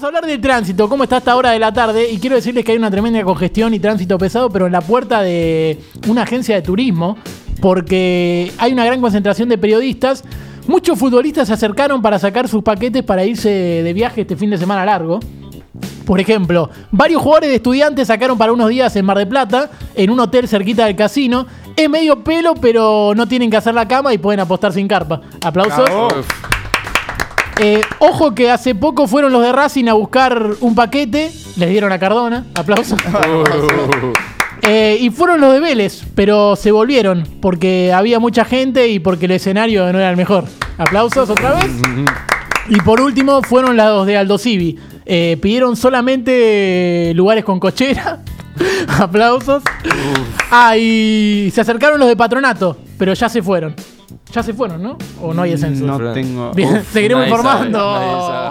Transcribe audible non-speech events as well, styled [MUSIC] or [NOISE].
Vamos a hablar del tránsito, cómo está esta hora de la tarde. Y quiero decirles que hay una tremenda congestión y tránsito pesado, pero en la puerta de una agencia de turismo, porque hay una gran concentración de periodistas. Muchos futbolistas se acercaron para sacar sus paquetes para irse de viaje este fin de semana largo. Por ejemplo, varios jugadores de estudiantes sacaron para unos días en Mar de Plata, en un hotel cerquita del casino. Es medio pelo, pero no tienen que hacer la cama y pueden apostar sin carpa. Aplausos. Eh, ojo que hace poco fueron los de Racing a buscar un paquete, les dieron a Cardona, aplausos. [LAUGHS] Eh, y fueron los de Vélez, pero se volvieron porque había mucha gente y porque el escenario no era el mejor. Aplausos otra vez. Y por último fueron los de Aldo Civi. Eh, pidieron solamente lugares con cochera. [LAUGHS] Aplausos. Ah, y se acercaron los de Patronato, pero ya se fueron. Ya se fueron, ¿no? ¿O no hay descenso? No tengo. Bien, Uf, seguiremos nadie sabe, informando. nadie sabe.